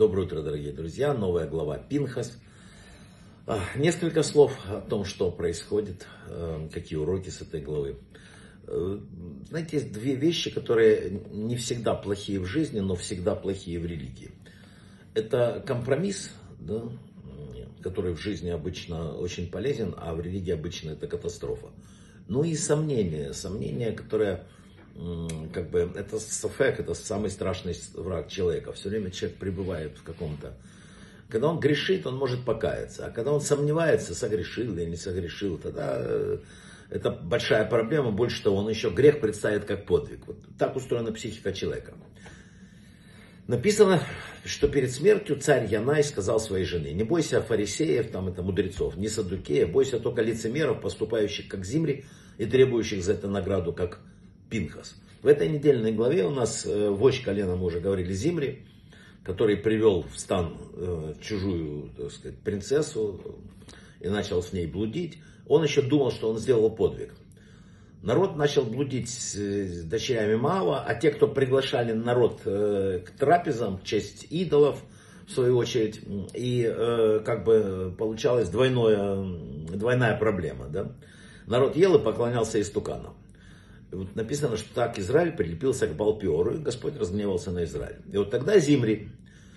Доброе утро, дорогие друзья. Новая глава Пинхас. А, несколько слов о том, что происходит, э, какие уроки с этой главы. Э, знаете, есть две вещи, которые не всегда плохие в жизни, но всегда плохие в религии. Это компромисс, да, который в жизни обычно очень полезен, а в религии обычно это катастрофа. Ну и сомнение, сомнение, которое как бы это сафек, это самый страшный враг человека. Все время человек пребывает в каком-то... Когда он грешит, он может покаяться. А когда он сомневается, согрешил или не согрешил, тогда э, это большая проблема. Больше того, он еще грех представит как подвиг. Вот так устроена психика человека. Написано, что перед смертью царь Янай сказал своей жене, не бойся фарисеев, там это мудрецов, не садукеев, бойся только лицемеров, поступающих как зимри и требующих за это награду, как Пинхас. В этой недельной главе у нас э, вождь колена, мы уже говорили, Зимри, который привел в стан э, чужую, так сказать, принцессу и начал с ней блудить. Он еще думал, что он сделал подвиг. Народ начал блудить с дочерями Маава, а те, кто приглашали народ э, к трапезам, в честь идолов, в свою очередь, и как бы получалась двойное, двойная проблема. Да? Народ ел и поклонялся истуканам. И вот написано, что так Израиль прилепился к Балпиору, и Господь разгневался на Израиль. И вот тогда Зимри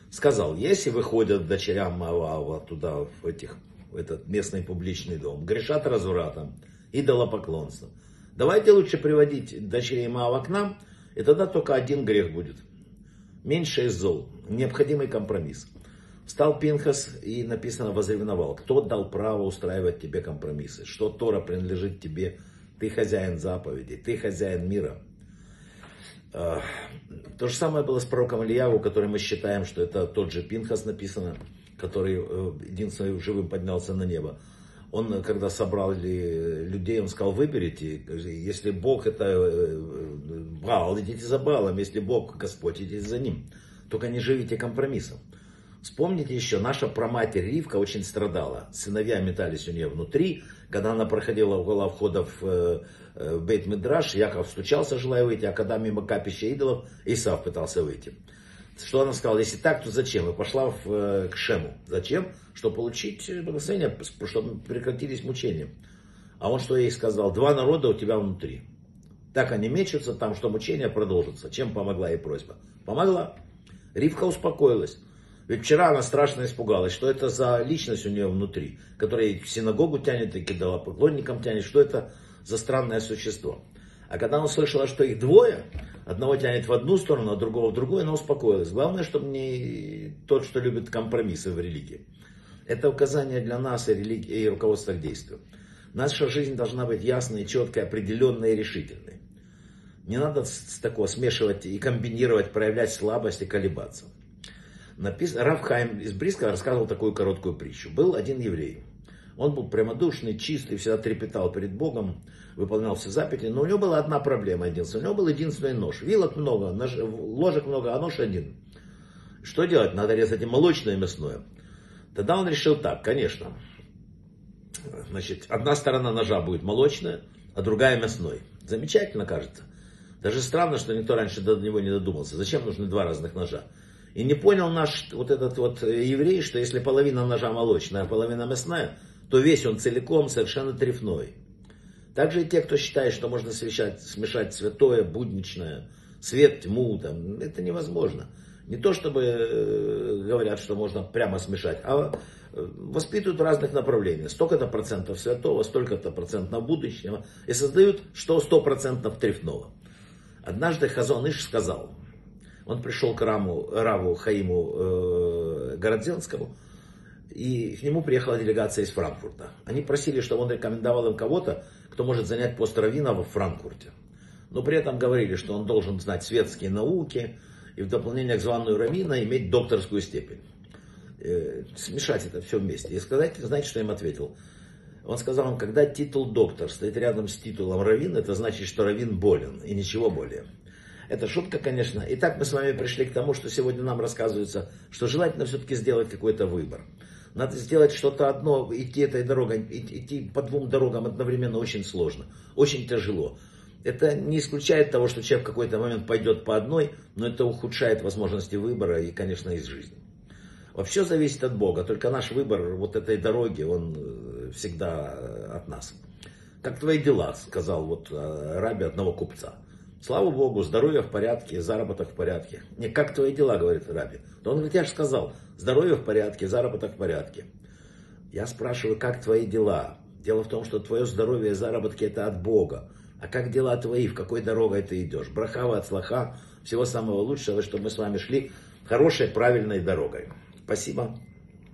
сказал, если выходят дочерям Маавава туда, в, этих, в этот местный публичный дом, грешат развратом, идолопоклонством, давайте лучше приводить дочерей Маава к нам, и тогда только один грех будет. Меньше из зол. Необходимый компромисс. Встал Пинхас и написано возревновал. Кто дал право устраивать тебе компромиссы? Что Тора принадлежит тебе ты хозяин заповедей, ты хозяин мира. А, то же самое было с пророком Ильяву, который мы считаем, что это тот же Пинхас написано, который э, единственный живым поднялся на небо. Он, когда собрал людей, он сказал, выберите, если Бог это э, Баал, идите за Баалом, если Бог Господь, идите за ним. Только не живите компромиссом. Вспомните еще, наша проматерь Ривка очень страдала. Сыновья метались у нее внутри. Когда она проходила около входа в, э, э, бейт Мидраш, Яков стучался, желая выйти, а когда мимо капища идолов, Исав пытался выйти. Что она сказала? Если так, то зачем? И пошла в, э, к Шему. Зачем? Чтобы получить благословение, чтобы прекратились мучения. А он что ей сказал? Два народа у тебя внутри. Так они мечутся там, что мучения продолжатся. Чем помогла ей просьба? Помогла. Ривка успокоилась. Ведь вчера она страшно испугалась, что это за личность у нее внутри, которая в синагогу тянет и кидала поклонникам тянет, что это за странное существо. А когда она услышала, что их двое, одного тянет в одну сторону, а другого в другую, она успокоилась. Главное, чтобы не тот, что любит компромиссы в религии. Это указание для нас и, религии, и руководство к действию. Наша жизнь должна быть ясной, четкой, определенной и решительной. Не надо с такого смешивать и комбинировать, проявлять слабость и колебаться написано, Равхайм из Бриска рассказывал такую короткую притчу. Был один еврей. Он был прямодушный, чистый, всегда трепетал перед Богом, выполнял все заповеди, но у него была одна проблема единственная. У него был единственный нож. Вилок много, нож, ложек много, а нож один. Что делать? Надо резать и молочное, и мясное. Тогда он решил так, конечно. Значит, одна сторона ножа будет молочная, а другая мясной. Замечательно кажется. Даже странно, что никто раньше до него не додумался. Зачем нужны два разных ножа? И не понял наш вот этот вот э, еврей, что если половина ножа молочная, а половина мясная, то весь он целиком совершенно трефной. Также и те, кто считает, что можно смешать, смешать святое, будничное, свет, тьму, там, это невозможно. Не то чтобы э, говорят, что можно прямо смешать, а э, воспитывают в разных направлениях. Столько-то процентов святого, столько-то процентов будущего. И создают что сто процентов трефного. Однажды Хазон Иш сказал, он пришел к Раму, Раву Хаиму э, Городзенскому, и к нему приехала делегация из Франкфурта. Они просили, чтобы он рекомендовал им кого-то, кто может занять пост раввина во Франкфурте. Но при этом говорили, что он должен знать светские науки и в дополнение к званию раввина иметь докторскую степень. Э, смешать это все вместе. И сказать, знаете, что им ответил? Он сказал им, когда титул доктор стоит рядом с титулом раввин, это значит, что раввин болен и ничего более. Это шутка, конечно. Итак, мы с вами пришли к тому, что сегодня нам рассказывается, что желательно все-таки сделать какой-то выбор. Надо сделать что-то одно, идти этой дорогой, идти по двум дорогам одновременно очень сложно, очень тяжело. Это не исключает того, что человек в какой-то момент пойдет по одной, но это ухудшает возможности выбора и, конечно, из жизни. Все зависит от Бога, только наш выбор вот этой дороги, он э, всегда э, от нас. Как твои дела, сказал вот э, раби одного купца. Слава Богу, здоровье в порядке, заработок в порядке. Не, как твои дела, говорит раби. Да он говорит, я же сказал, здоровье в порядке, заработок в порядке. Я спрашиваю, как твои дела? Дело в том, что твое здоровье и заработки это от Бога. А как дела твои, в какой дорогой ты идешь? Брахава от слаха, всего самого лучшего, чтобы мы с вами шли хорошей, правильной дорогой. Спасибо.